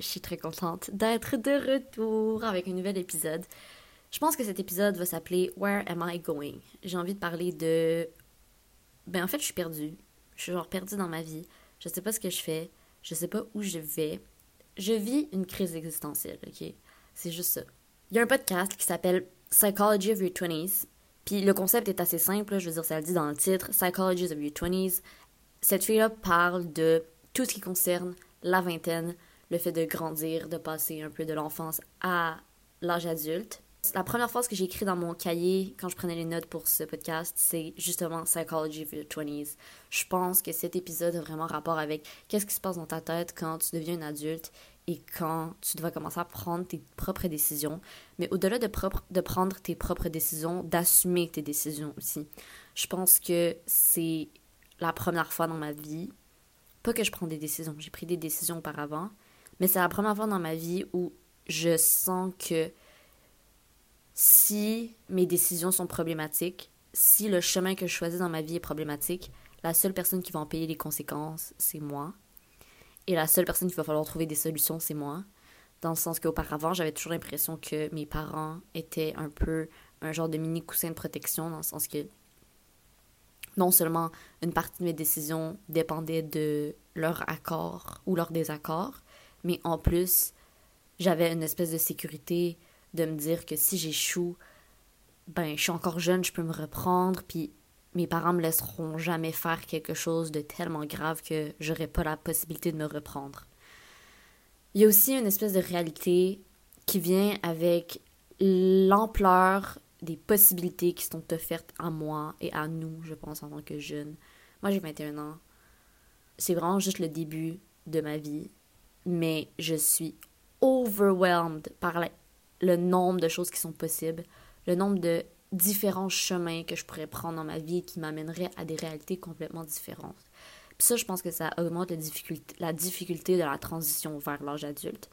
je suis très contente d'être de retour avec un nouvel épisode. Je pense que cet épisode va s'appeler Where am I going? J'ai envie de parler de. Ben en fait, je suis perdue. Je suis genre perdue dans ma vie. Je sais pas ce que je fais. Je sais pas où je vais. Je vis une crise existentielle, ok? C'est juste ça. Il y a un podcast qui s'appelle Psychology of Your 20s. Puis le concept est assez simple, je veux dire, ça le dit dans le titre, Psychology of Your 20s. Cette fille-là parle de tout ce qui concerne la vingtaine, le fait de grandir, de passer un peu de l'enfance à l'âge adulte. La première phrase que j'ai écrite dans mon cahier quand je prenais les notes pour ce podcast, c'est justement Psychology of your 20s. Je pense que cet épisode a vraiment rapport avec qu'est-ce qui se passe dans ta tête quand tu deviens un adulte et quand tu dois commencer à prendre tes propres décisions. Mais au-delà de, de prendre tes propres décisions, d'assumer tes décisions aussi. Je pense que c'est la première fois dans ma vie, pas que je prends des décisions, j'ai pris des décisions auparavant, mais c'est la première fois dans ma vie où je sens que si mes décisions sont problématiques, si le chemin que je choisis dans ma vie est problématique, la seule personne qui va en payer les conséquences, c'est moi. Et la seule personne qui va falloir trouver des solutions, c'est moi. Dans le sens qu'auparavant, j'avais toujours l'impression que mes parents étaient un peu un genre de mini coussin de protection, dans le sens que non seulement une partie de mes décisions dépendait de leur accord ou leur désaccord, mais en plus, j'avais une espèce de sécurité de me dire que si j'échoue, ben, je suis encore jeune, je peux me reprendre, puis mes parents me laisseront jamais faire quelque chose de tellement grave que j'aurai pas la possibilité de me reprendre. Il y a aussi une espèce de réalité qui vient avec l'ampleur des possibilités qui sont offertes à moi et à nous, je pense, en tant que jeune. Moi, j'ai 21 ans. C'est vraiment juste le début de ma vie mais je suis overwhelmed par le nombre de choses qui sont possibles, le nombre de différents chemins que je pourrais prendre dans ma vie qui m'amèneraient à des réalités complètement différentes. Puis ça, je pense que ça augmente la difficulté, la difficulté de la transition vers l'âge adulte.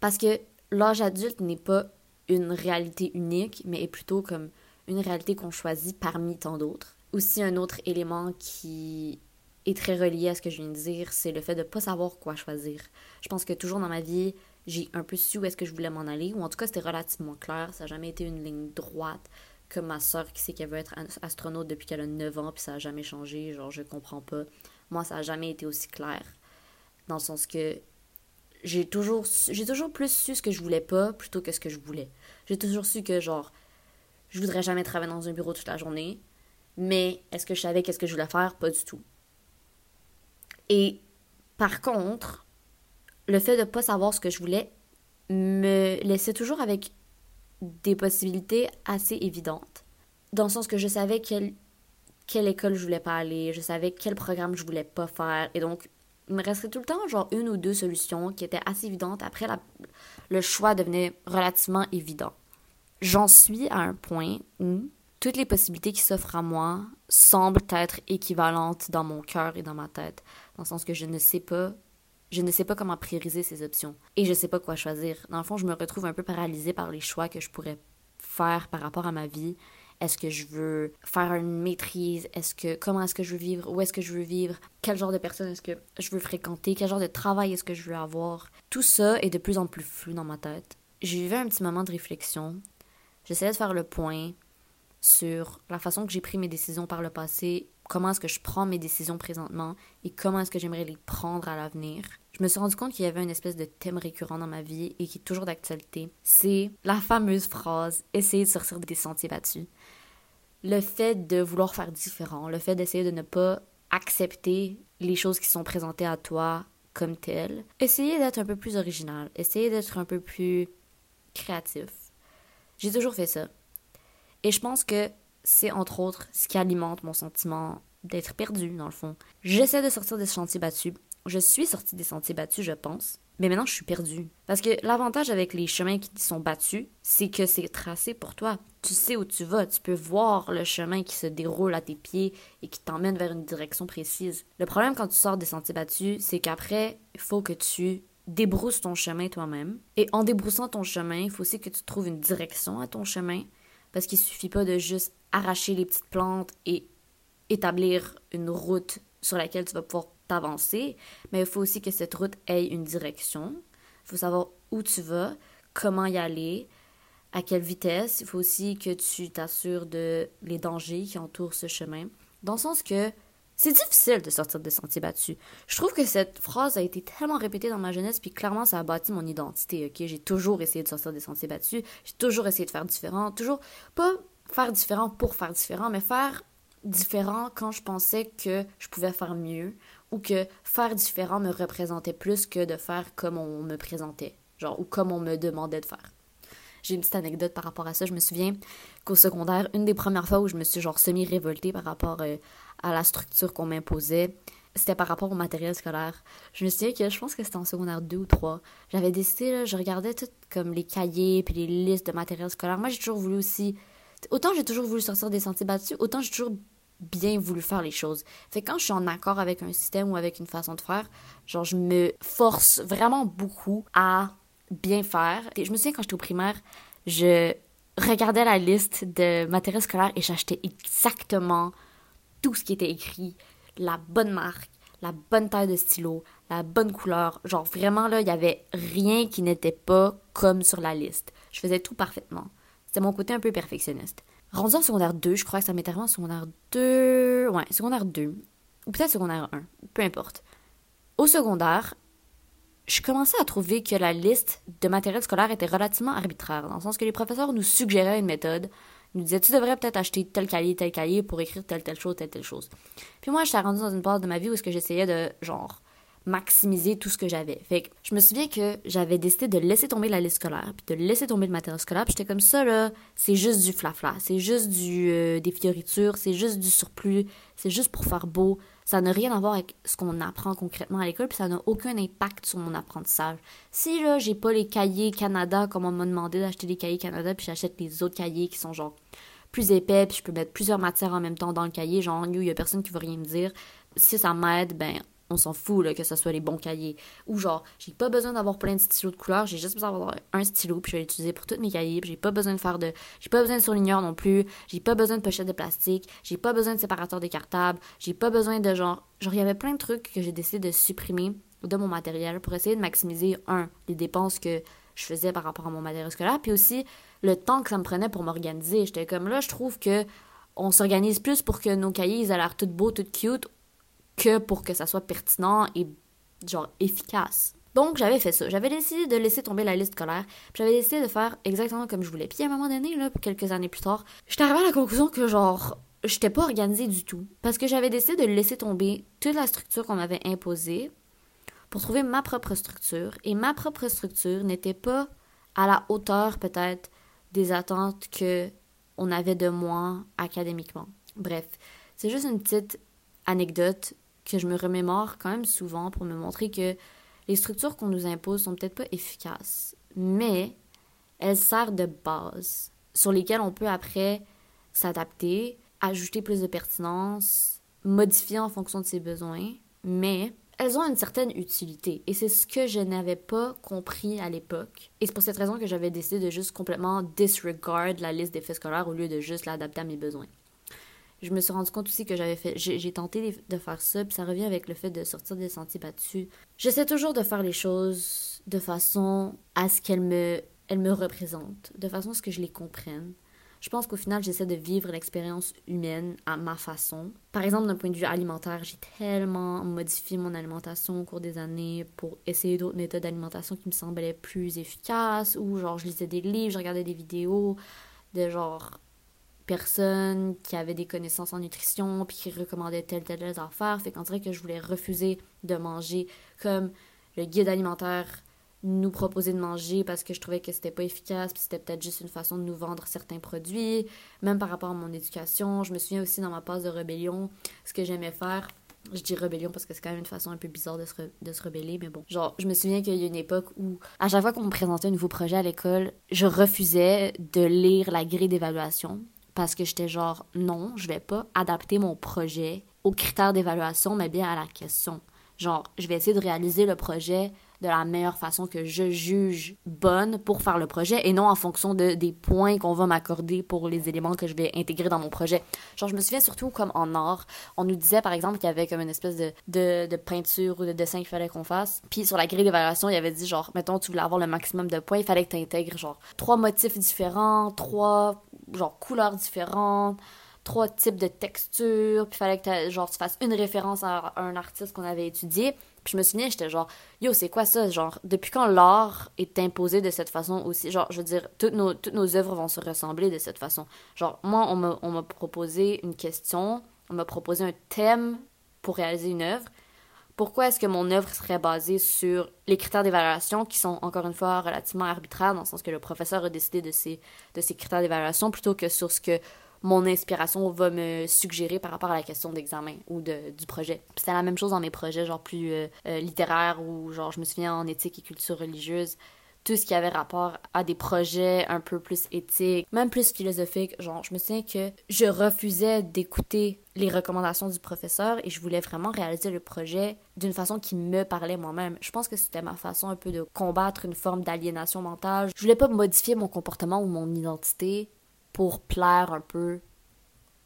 Parce que l'âge adulte n'est pas une réalité unique, mais est plutôt comme une réalité qu'on choisit parmi tant d'autres. Aussi, un autre élément qui est très relié à ce que je viens de dire, c'est le fait de ne pas savoir quoi choisir. Je pense que toujours dans ma vie, j'ai un peu su où est-ce que je voulais m'en aller, ou en tout cas c'était relativement clair, ça n'a jamais été une ligne droite, comme ma soeur qui sait qu'elle veut être astronaute depuis qu'elle a 9 ans, puis ça n'a jamais changé, genre je comprends pas. Moi, ça n'a jamais été aussi clair, dans le sens que j'ai toujours, j'ai toujours plus su ce que je voulais pas plutôt que ce que je voulais. J'ai toujours su que, genre, je voudrais jamais travailler dans un bureau toute la journée, mais est-ce que je savais qu'est-ce que je voulais faire? Pas du tout. Et par contre, le fait de ne pas savoir ce que je voulais me laissait toujours avec des possibilités assez évidentes. Dans le sens que je savais quelle, quelle école je voulais pas aller, je savais quel programme je voulais pas faire. Et donc, il me restait tout le temps genre une ou deux solutions qui étaient assez évidentes. Après, le choix devenait relativement évident. J'en suis à un point où toutes les possibilités qui s'offrent à moi semblent être équivalentes dans mon cœur et dans ma tête, dans le sens que je ne sais pas je ne sais pas comment prioriser ces options et je ne sais pas quoi choisir. Dans le fond, je me retrouve un peu paralysée par les choix que je pourrais faire par rapport à ma vie. Est-ce que je veux faire une maîtrise? Est-ce que comment est-ce que je veux vivre? Où est-ce que je veux vivre? Quel genre de personne est-ce que je veux fréquenter? Quel genre de travail est-ce que je veux avoir? Tout ça est de plus en plus flou dans ma tête. J'ai eu un petit moment de réflexion. J'essayais de faire le point sur la façon que j'ai pris mes décisions par le passé, comment est-ce que je prends mes décisions présentement et comment est-ce que j'aimerais les prendre à l'avenir. Je me suis rendu compte qu'il y avait une espèce de thème récurrent dans ma vie et qui est toujours d'actualité. C'est la fameuse phrase essayer de sortir des sentiers battus. Le fait de vouloir faire différent, le fait d'essayer de ne pas accepter les choses qui sont présentées à toi comme telles. Essayer d'être un peu plus original, essayer d'être un peu plus créatif. J'ai toujours fait ça. Et je pense que c'est entre autres ce qui alimente mon sentiment d'être perdu, dans le fond. J'essaie de sortir des sentiers battus. Je suis sortie des sentiers battus, je pense. Mais maintenant, je suis perdue. Parce que l'avantage avec les chemins qui sont battus, c'est que c'est tracé pour toi. Tu sais où tu vas. Tu peux voir le chemin qui se déroule à tes pieds et qui t'emmène vers une direction précise. Le problème quand tu sors des sentiers battus, c'est qu'après, il faut que tu débrousses ton chemin toi-même. Et en débroussant ton chemin, il faut aussi que tu trouves une direction à ton chemin parce qu'il suffit pas de juste arracher les petites plantes et établir une route sur laquelle tu vas pouvoir t'avancer, mais il faut aussi que cette route ait une direction. Il faut savoir où tu vas, comment y aller, à quelle vitesse. Il faut aussi que tu t'assures de les dangers qui entourent ce chemin. Dans le sens que c'est difficile de sortir des sentiers battus. Je trouve que cette phrase a été tellement répétée dans ma jeunesse, puis clairement, ça a bâti mon identité, ok? J'ai toujours essayé de sortir des sentiers battus, j'ai toujours essayé de faire différent, toujours, pas faire différent pour faire différent, mais faire différent quand je pensais que je pouvais faire mieux, ou que faire différent me représentait plus que de faire comme on me présentait, genre, ou comme on me demandait de faire. J'ai une petite anecdote par rapport à ça. Je me souviens qu'au secondaire, une des premières fois où je me suis genre semi-révoltée par rapport euh, à la structure qu'on m'imposait, c'était par rapport au matériel scolaire. Je me souviens que je pense que c'était en secondaire 2 ou 3. J'avais décidé, là, je regardais tout comme les cahiers puis les listes de matériel scolaire. Moi, j'ai toujours voulu aussi. Autant j'ai toujours voulu sortir des sentiers battus, autant j'ai toujours bien voulu faire les choses. Fait que quand je suis en accord avec un système ou avec une façon de faire, genre, je me force vraiment beaucoup à bien faire. Je me souviens quand j'étais au primaire, je regardais la liste de matériel scolaire et j'achetais exactement tout ce qui était écrit, la bonne marque, la bonne taille de stylo, la bonne couleur. Genre vraiment là, il y avait rien qui n'était pas comme sur la liste. Je faisais tout parfaitement. C'était mon côté un peu perfectionniste. Rendu en secondaire 2, je crois que ça m'est arrivé en secondaire 2. Ouais, secondaire 2. Ou peut-être secondaire 1. Peu importe. Au secondaire, je commençais à trouver que la liste de matériel scolaire était relativement arbitraire, dans le sens que les professeurs nous suggéraient une méthode, nous disaient tu devrais peut-être acheter tel cahier, tel cahier pour écrire telle telle chose, telle telle chose. Puis moi, j'étais rendue dans une phase de ma vie où est-ce que j'essayais de genre maximiser tout ce que j'avais. Fait que je me souviens que j'avais décidé de laisser tomber la liste scolaire, puis de laisser tomber le matériel scolaire, puis j'étais comme ça là, c'est juste du flafla, c'est juste du euh, des fioritures, c'est juste du surplus, c'est juste pour faire beau, ça n'a rien à voir avec ce qu'on apprend concrètement à l'école, puis ça n'a aucun impact sur mon apprentissage. Si là, j'ai pas les cahiers Canada, comme on m'a demandé d'acheter des cahiers Canada, puis j'achète les autres cahiers qui sont genre plus épais, puis je peux mettre plusieurs matières en même temps dans le cahier, genre, il y a personne qui veut rien me dire. Si ça m'aide, ben, on s'en fout que ce soit les bons cahiers. Ou genre, j'ai pas besoin d'avoir plein de stylos de couleurs, j'ai juste besoin d'avoir un stylo, puis je vais l'utiliser pour tous mes cahiers, puis j'ai pas besoin de faire de. J'ai pas besoin de surligneur non plus, j'ai pas besoin de pochette de plastique, j'ai pas besoin de séparateur décartable, j'ai pas besoin de genre. Genre, il y avait plein de trucs que j'ai décidé de supprimer de mon matériel pour essayer de maximiser, un, les dépenses que je faisais par rapport à mon matériel scolaire, puis aussi le temps que ça me prenait pour m'organiser. J'étais comme là, je trouve que on s'organise plus pour que nos cahiers ils aient l'air tout beaux, tout cute, que pour que ça soit pertinent et genre efficace. Donc j'avais fait ça. J'avais décidé de laisser tomber la liste scolaire. J'avais décidé de faire exactement comme je voulais. Puis à un moment donné, là, quelques années plus tard, j'étais arrivée à la conclusion que genre j'étais pas organisée du tout. Parce que j'avais décidé de laisser tomber toute la structure qu'on m'avait imposée pour trouver ma propre structure. Et ma propre structure n'était pas à la hauteur peut-être des attentes que on avait de moi académiquement. Bref, c'est juste une petite anecdote que je me remémore quand même souvent pour me montrer que les structures qu'on nous impose sont peut-être pas efficaces, mais elles servent de base sur lesquelles on peut après s'adapter, ajouter plus de pertinence, modifier en fonction de ses besoins, mais elles ont une certaine utilité et c'est ce que je n'avais pas compris à l'époque. Et c'est pour cette raison que j'avais décidé de juste complètement disregard la liste d'effets scolaires au lieu de juste l'adapter à mes besoins je me suis rendu compte aussi que j'avais fait j'ai tenté de faire ça puis ça revient avec le fait de sortir des sentiers battus. J'essaie toujours de faire les choses de façon à ce qu'elles me elles me représentent de façon à ce que je les comprenne. Je pense qu'au final j'essaie de vivre l'expérience humaine à ma façon. Par exemple d'un point de vue alimentaire j'ai tellement modifié mon alimentation au cours des années pour essayer d'autres méthodes d'alimentation qui me semblaient plus efficaces ou genre je lisais des livres je regardais des vidéos de genre personnes qui avaient des connaissances en nutrition puis qui recommandaient telle telle telle affaire fait qu'on dirait que je voulais refuser de manger comme le guide alimentaire nous proposait de manger parce que je trouvais que c'était pas efficace puis c'était peut-être juste une façon de nous vendre certains produits. Même par rapport à mon éducation je me souviens aussi dans ma phase de rébellion ce que j'aimais faire je dis rébellion parce que c'est quand même une façon un peu bizarre de se, de se rebeller, mais bon. Genre, je me souviens qu'il y a une époque où, à chaque fois qu'on me présentait un nouveau projet à l'école, je refusais de lire la grille d'évaluation parce que j'étais genre non, je vais pas adapter mon projet aux critères d'évaluation, mais bien à la question. Genre, je vais essayer de réaliser le projet de la meilleure façon que je juge bonne pour faire le projet et non en fonction de, des points qu'on va m'accorder pour les éléments que je vais intégrer dans mon projet. Genre, je me souviens surtout comme en art, on nous disait par exemple qu'il y avait comme une espèce de, de, de peinture ou de dessin qu'il fallait qu'on fasse. Puis sur la grille d'évaluation, il y avait dit genre, mettons, tu voulais avoir le maximum de points, il fallait que tu intègres genre trois motifs différents, trois genre couleurs différentes trois types de textures, puis fallait que genre tu fasses une référence à un artiste qu'on avait étudié. Puis je me souviens, j'étais genre, yo, c'est quoi ça? Genre, depuis quand l'art est imposé de cette façon aussi? Genre, je veux dire, toutes nos, toutes nos œuvres vont se ressembler de cette façon. Genre, moi, on m'a proposé une question, on m'a proposé un thème pour réaliser une œuvre. Pourquoi est-ce que mon œuvre serait basée sur les critères d'évaluation qui sont, encore une fois, relativement arbitraires, dans le sens que le professeur a décidé de ces, critères d'évaluation, plutôt que sur ce que mon inspiration va me suggérer par rapport à la question d'examen ou de, du projet. C'était la même chose dans mes projets, genre plus euh, euh, littéraires ou genre je me souviens en éthique et culture religieuse tout ce qui avait rapport à des projets un peu plus éthiques, même plus philosophiques. Genre, je me souviens que je refusais d'écouter les recommandations du professeur et je voulais vraiment réaliser le projet d'une façon qui me parlait moi-même. Je pense que c'était ma façon un peu de combattre une forme d'aliénation mentale. Je voulais pas modifier mon comportement ou mon identité pour plaire un peu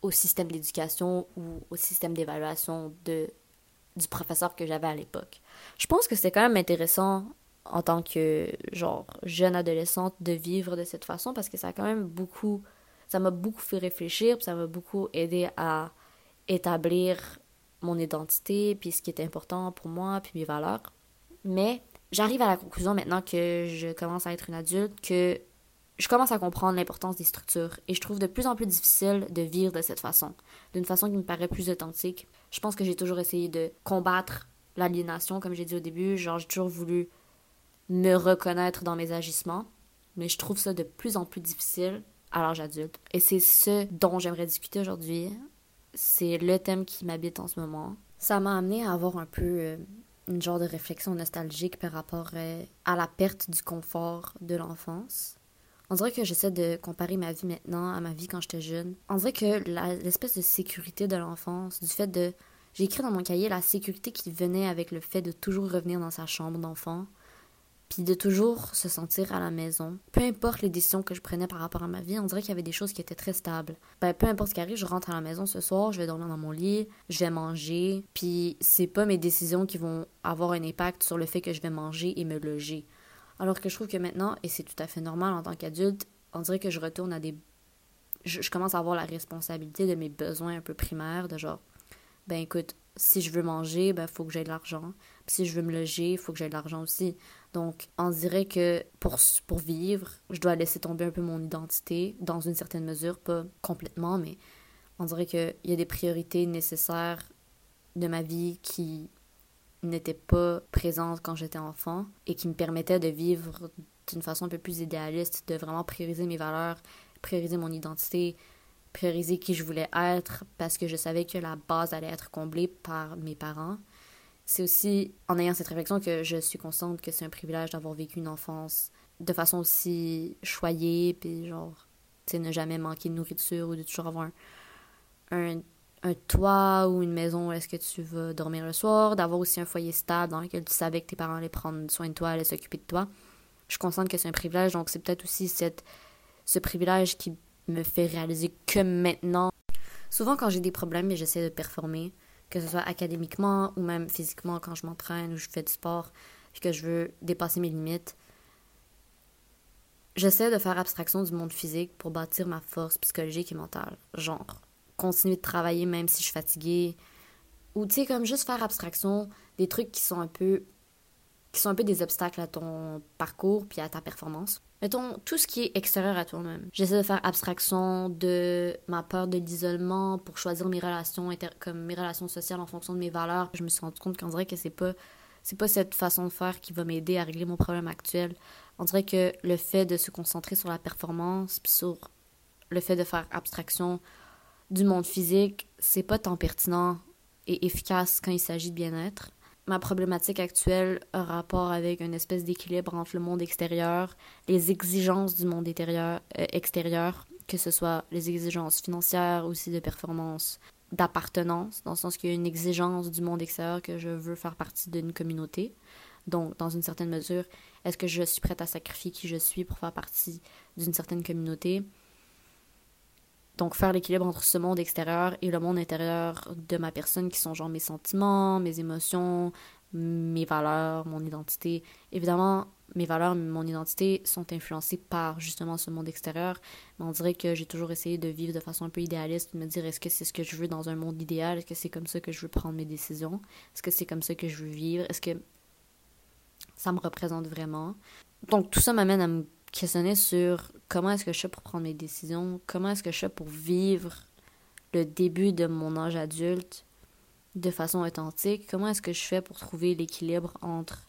au système d'éducation ou au système d'évaluation de du professeur que j'avais à l'époque. Je pense que c'était quand même intéressant en tant que genre jeune adolescente de vivre de cette façon parce que ça a quand même beaucoup ça m'a beaucoup fait réfléchir, puis ça m'a beaucoup aidé à établir mon identité, puis ce qui était important pour moi, puis mes valeurs. Mais j'arrive à la conclusion maintenant que je commence à être une adulte que je commence à comprendre l'importance des structures et je trouve de plus en plus difficile de vivre de cette façon, d'une façon qui me paraît plus authentique. Je pense que j'ai toujours essayé de combattre l'aliénation, comme j'ai dit au début, genre j'ai toujours voulu me reconnaître dans mes agissements, mais je trouve ça de plus en plus difficile à l'âge adulte. Et c'est ce dont j'aimerais discuter aujourd'hui. C'est le thème qui m'habite en ce moment. Ça m'a amené à avoir un peu euh, une genre de réflexion nostalgique par rapport euh, à la perte du confort de l'enfance on dirait que j'essaie de comparer ma vie maintenant à ma vie quand j'étais jeune. On dirait que l'espèce de sécurité de l'enfance, du fait de... J'ai écrit dans mon cahier la sécurité qui venait avec le fait de toujours revenir dans sa chambre d'enfant, puis de toujours se sentir à la maison. Peu importe les décisions que je prenais par rapport à ma vie, on dirait qu'il y avait des choses qui étaient très stables. Ben, peu importe ce qui arrive, je rentre à la maison ce soir, je vais dormir dans mon lit, je vais manger, puis c'est pas mes décisions qui vont avoir un impact sur le fait que je vais manger et me loger. Alors que je trouve que maintenant, et c'est tout à fait normal en tant qu'adulte, on dirait que je retourne à des. Je, commence à avoir la responsabilité de mes besoins un peu primaires, de genre, ben écoute, si je veux manger, ben faut que j'aie de l'argent. si je veux me loger, il faut que j'aie de l'argent aussi. Donc, on dirait que pour, pour vivre, je dois laisser tomber un peu mon identité, dans une certaine mesure, pas complètement, mais on dirait qu'il y a des priorités nécessaires de ma vie qui n'était pas présente quand j'étais enfant et qui me permettait de vivre d'une façon un peu plus idéaliste, de vraiment prioriser mes valeurs, prioriser mon identité, prioriser qui je voulais être parce que je savais que la base allait être comblée par mes parents. C'est aussi en ayant cette réflexion que je suis consciente que c'est un privilège d'avoir vécu une enfance de façon aussi choyée, puis genre, tu sais, ne jamais manquer de nourriture ou de toujours avoir un un toit ou une maison où est-ce que tu vas dormir le soir, d'avoir aussi un foyer stable dans lequel tu savais que tes parents allaient prendre soin de toi, allaient s'occuper de toi. Je suis consciente que c'est un privilège, donc c'est peut-être aussi cette, ce privilège qui me fait réaliser que maintenant. Souvent, quand j'ai des problèmes et j'essaie de performer, que ce soit académiquement ou même physiquement quand je m'entraîne ou je fais du sport, et que je veux dépasser mes limites, j'essaie de faire abstraction du monde physique pour bâtir ma force psychologique et mentale. Genre, continuer de travailler même si je suis fatiguée. Ou tu sais, comme juste faire abstraction des trucs qui sont un peu qui sont un peu des obstacles à ton parcours puis à ta performance. Mettons, tout ce qui est extérieur à toi-même. J'essaie de faire abstraction de ma peur de l'isolement pour choisir mes relations, comme mes relations sociales en fonction de mes valeurs. Je me suis rendu compte qu'on dirait que c'est pas c'est pas cette façon de faire qui va m'aider à régler mon problème actuel. On dirait que le fait de se concentrer sur la performance puis sur le fait de faire abstraction du monde physique, c'est pas tant pertinent et efficace quand il s'agit de bien-être. Ma problématique actuelle a rapport avec une espèce d'équilibre entre le monde extérieur, les exigences du monde euh, extérieur, que ce soit les exigences financières, aussi de performance, d'appartenance, dans le sens qu'il y a une exigence du monde extérieur que je veux faire partie d'une communauté. Donc, dans une certaine mesure, est-ce que je suis prête à sacrifier qui je suis pour faire partie d'une certaine communauté? Donc, faire l'équilibre entre ce monde extérieur et le monde intérieur de ma personne, qui sont genre mes sentiments, mes émotions, mes valeurs, mon identité. Évidemment, mes valeurs, mon identité sont influencées par justement ce monde extérieur, mais on dirait que j'ai toujours essayé de vivre de façon un peu idéaliste, de me dire est-ce que c'est ce que je veux dans un monde idéal, est-ce que c'est comme ça que je veux prendre mes décisions, est-ce que c'est comme ça que je veux vivre, est-ce que ça me représente vraiment? Donc tout ça m'amène à me questionner sur comment est-ce que je fais pour prendre mes décisions, comment est-ce que je fais pour vivre le début de mon âge adulte de façon authentique, comment est-ce que je fais pour trouver l'équilibre entre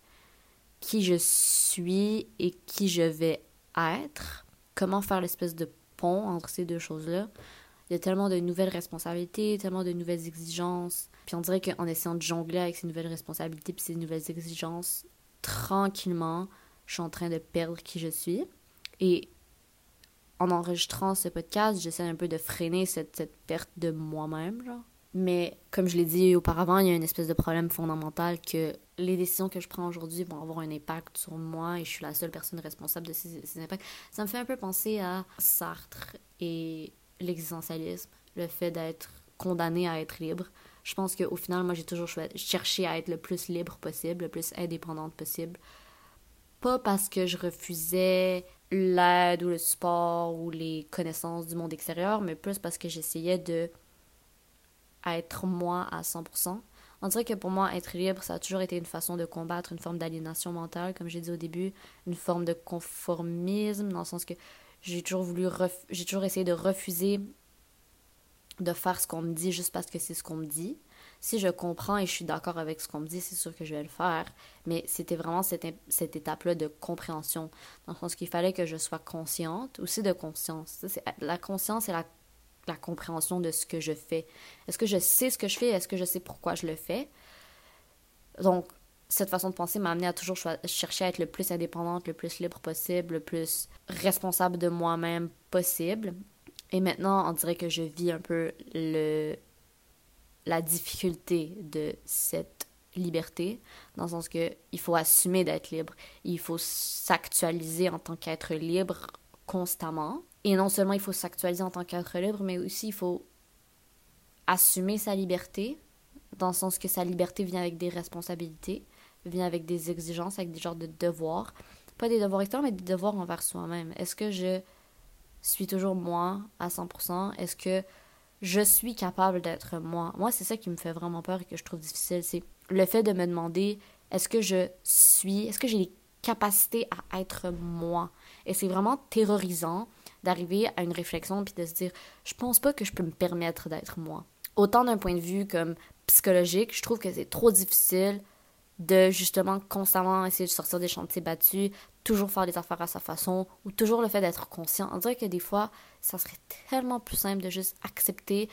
qui je suis et qui je vais être, comment faire l'espèce de pont entre ces deux choses-là. Il y a tellement de nouvelles responsabilités, tellement de nouvelles exigences. Puis on dirait qu'en essayant de jongler avec ces nouvelles responsabilités puis ces nouvelles exigences, tranquillement, je suis en train de perdre qui je suis. Et en enregistrant ce podcast, j'essaie un peu de freiner cette, cette perte de moi-même, genre. Mais comme je l'ai dit auparavant, il y a une espèce de problème fondamental que les décisions que je prends aujourd'hui vont avoir un impact sur moi et je suis la seule personne responsable de ces, impacts. Ça me fait un peu penser à Sartre et l'existentialisme, le fait d'être condamné à être libre. Je pense qu'au final, moi, j'ai toujours cherché à être le plus libre possible, le plus indépendante possible. Pas parce que je refusais l'aide ou le support ou les connaissances du monde extérieur, mais plus parce que j'essayais de être moi à 100%. On dirait que pour moi, être libre, ça a toujours été une façon de combattre une forme d'aliénation mentale, comme j'ai dit au début, une forme de conformisme, dans le sens que j'ai toujours voulu, j'ai toujours essayé de refuser de faire ce qu'on me dit juste parce que c'est ce qu'on me dit. Si je comprends et je suis d'accord avec ce qu'on me dit, c'est sûr que je vais le faire. Mais c'était vraiment cette, cette étape-là de compréhension. Dans le sens qu'il fallait que je sois consciente, aussi de conscience. La conscience et la la compréhension de ce que je fais. Est-ce que je sais ce que je fais? Est-ce que je sais pourquoi je le fais? Donc, cette façon de penser m'a amené à toujours chercher à être le plus indépendante, le plus libre possible, le plus responsable de moi-même possible. Et maintenant, on dirait que je vis un peu le, la difficulté de cette liberté, dans le sens que il faut assumer d'être libre, il faut s'actualiser en tant qu'être libre constamment. Et non seulement il faut s'actualiser en tant qu'être libre, mais aussi il faut assumer sa liberté, dans le sens que sa liberté vient avec des responsabilités, vient avec des exigences, avec des genres de devoirs. Pas des devoirs externes, mais des devoirs envers soi-même. Est-ce que je suis toujours moi à 100% Est-ce que je suis capable d'être moi Moi, c'est ça qui me fait vraiment peur et que je trouve difficile. C'est le fait de me demander est-ce que je suis, est-ce que j'ai les capacités à être moi? Et c'est vraiment terrorisant d'arriver à une réflexion puis de se dire je pense pas que je peux me permettre d'être moi. Autant d'un point de vue comme psychologique, je trouve que c'est trop difficile de justement constamment essayer de sortir des chantiers battus, toujours faire les affaires à sa façon, ou toujours le fait d'être conscient. On dirait que des fois, ça serait tellement plus simple de juste accepter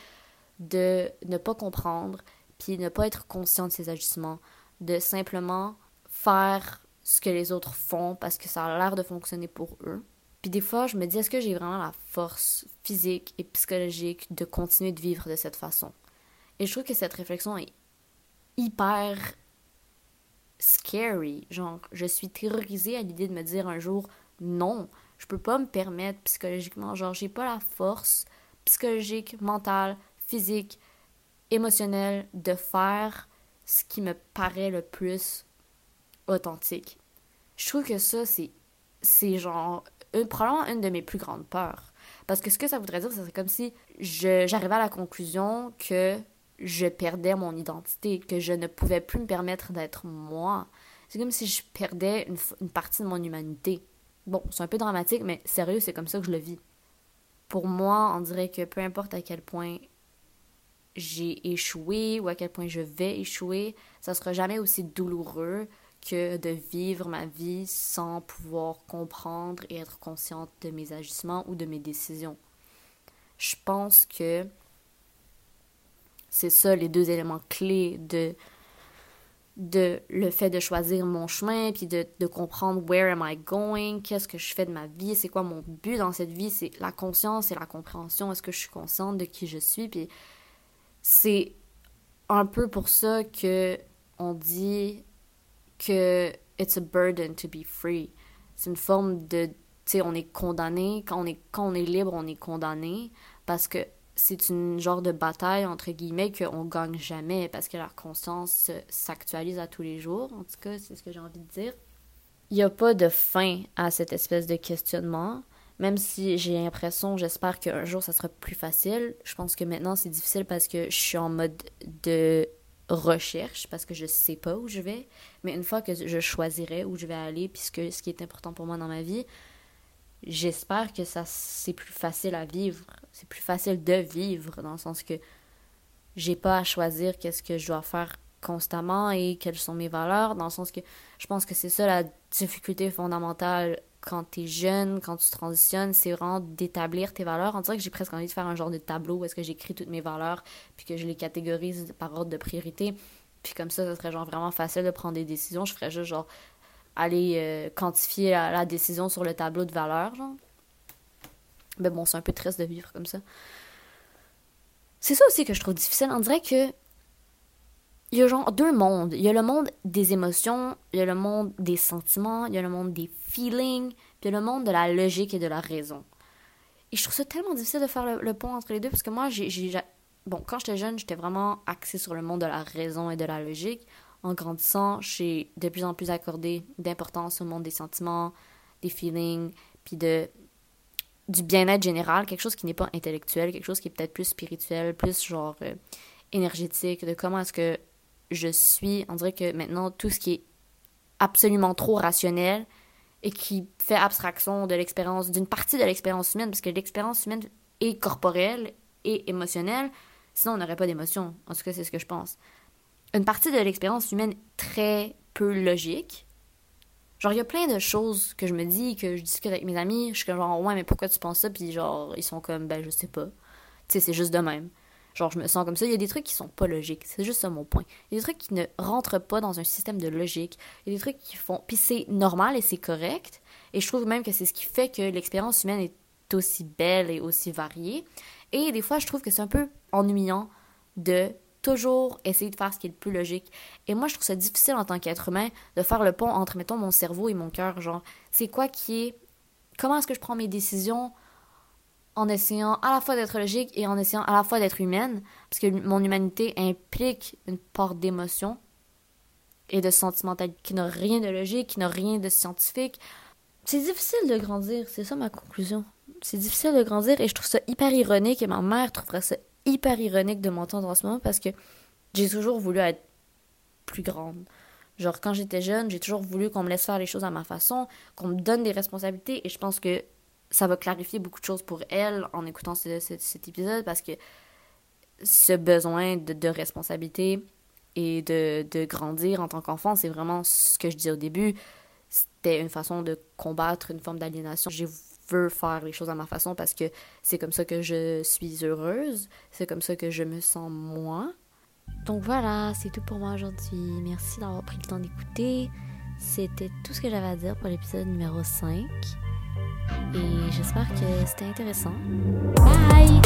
de ne pas comprendre, puis ne pas être conscient de ses agissements, de simplement faire ce que les autres font parce que ça a l'air de fonctionner pour eux, puis des fois, je me dis, est-ce que j'ai vraiment la force physique et psychologique de continuer de vivre de cette façon? Et je trouve que cette réflexion est hyper scary. Genre, je suis terrorisée à l'idée de me dire un jour, non, je peux pas me permettre psychologiquement. Genre, j'ai pas la force psychologique, mentale, physique, émotionnelle de faire ce qui me paraît le plus authentique. Je trouve que ça, c'est, c'est genre une, probablement une de mes plus grandes peurs. Parce que ce que ça voudrait dire, c'est comme si j'arrivais à la conclusion que je perdais mon identité, que je ne pouvais plus me permettre d'être moi. C'est comme si je perdais une, partie de mon humanité. Bon, c'est un peu dramatique, mais sérieux, c'est comme ça que je le vis. Pour moi, on dirait que peu importe à quel point j'ai échoué ou à quel point je vais échouer, ça sera jamais aussi douloureux que de vivre ma vie sans pouvoir comprendre et être consciente de mes agissements ou de mes décisions. Je pense que c'est ça les deux éléments clés de, de le fait de choisir mon chemin, puis de, de comprendre where am I going, qu'est-ce que je fais de ma vie, c'est quoi mon but dans cette vie, c'est la conscience et la compréhension, est-ce que je suis consciente de qui je suis, puis c'est un peu pour ça que on dit que it's a burden to be free. C'est une forme de, tu sais, on est condamné, quand on est, quand on est libre, on est condamné, parce que c'est une genre de bataille, entre guillemets, qu'on gagne jamais, parce que la conscience s'actualise à tous les jours, en tout cas, c'est ce que j'ai envie de dire. Il n'y a pas de fin à cette espèce de questionnement, même si j'ai l'impression, j'espère qu'un jour ça sera plus facile. Je pense que maintenant c'est difficile parce que je suis en mode de recherche parce que je sais pas où je vais, mais une fois que je choisirai où je vais aller, puisque ce qui est important pour moi dans ma vie, j'espère que ça c'est plus facile à vivre, c'est plus facile de vivre dans le sens que j'ai pas à choisir qu'est-ce que je dois faire constamment et quelles sont mes valeurs, dans le sens que je pense que c'est ça la difficulté fondamentale quand tu es jeune, quand tu transitionnes, c'est vraiment d'établir tes valeurs. On dirait que j'ai presque envie de faire un genre de tableau où est-ce que j'écris toutes mes valeurs, puis que je les catégorise par ordre de priorité. Puis comme ça, ça serait genre vraiment facile de prendre des décisions. Je ferais juste genre aller euh, quantifier la, décision sur le tableau de valeurs, genre. Mais bon, c'est un peu triste de vivre comme ça. C'est ça aussi que je trouve difficile. On dirait que il y a genre deux mondes. Il y a le monde des émotions, il y a le monde des sentiments, il y a le monde des feelings, puis il y a le monde de la logique et de la raison. Et je trouve ça tellement difficile de faire le, pont entre les deux parce que moi, j'ai. Bon, quand j'étais jeune, j'étais vraiment axée sur le monde de la raison et de la logique. En grandissant, j'ai de plus en plus accordé d'importance au monde des sentiments, des feelings, puis de du bien-être général, quelque chose qui n'est pas intellectuel, quelque chose qui est peut-être plus spirituel, plus genre euh, énergétique, de comment est-ce que je suis, on dirait que maintenant, tout ce qui est absolument trop rationnel et qui fait abstraction de l'expérience, d'une partie de l'expérience humaine, parce que l'expérience humaine est corporelle et émotionnelle, sinon on n'aurait pas d'émotion. En tout cas, c'est ce que je pense. Une partie de l'expérience humaine très peu logique. Genre, il y a plein de choses que je me dis, que je discute avec mes amis, je suis genre, ouais, mais pourquoi tu penses ça? Puis genre, ils sont comme, ben, je sais pas. Tu sais, c'est juste de même. Genre, je me sens comme ça. Il y a des trucs qui sont pas logiques. C'est juste ça mon point. Il y a des trucs qui ne rentrent pas dans un système de logique. Il y a des trucs qui font. Puis c'est normal et c'est correct. Et je trouve même que c'est ce qui fait que l'expérience humaine est aussi belle et aussi variée. Et des fois, je trouve que c'est un peu ennuyant de toujours essayer de faire ce qui est le plus logique. Et moi, je trouve ça difficile en tant qu'être humain de faire le pont entre, mettons, mon cerveau et mon cœur. Genre, c'est quoi qui est. Comment est-ce que je prends mes décisions en essayant à la fois d'être logique et en essayant à la fois d'être humaine, parce que mon humanité implique une part d'émotion et de sentimentalité qui n'a rien de logique, qui n'a rien de scientifique. C'est difficile de grandir, c'est ça ma conclusion. C'est difficile de grandir et je trouve ça hyper ironique et ma mère trouverait ça hyper ironique de m'entendre en ce moment parce que j'ai toujours voulu être plus grande. Genre, quand j'étais jeune, j'ai toujours voulu qu'on me laisse faire les choses à ma façon, qu'on me donne des responsabilités, et je pense que ça va clarifier beaucoup de choses pour elle en écoutant cet épisode parce que ce besoin de, responsabilité et de, grandir en tant qu'enfant, c'est vraiment ce que je disais au début. C'était une façon de combattre une forme d'aliénation. Veux faire les choses à ma façon parce que c'est comme ça que je suis heureuse, c'est comme ça que je me sens moi. Donc voilà, c'est tout pour moi aujourd'hui. Merci d'avoir pris le temps d'écouter. C'était tout ce que j'avais à dire pour l'épisode numéro 5 et j'espère que c'était intéressant. Bye!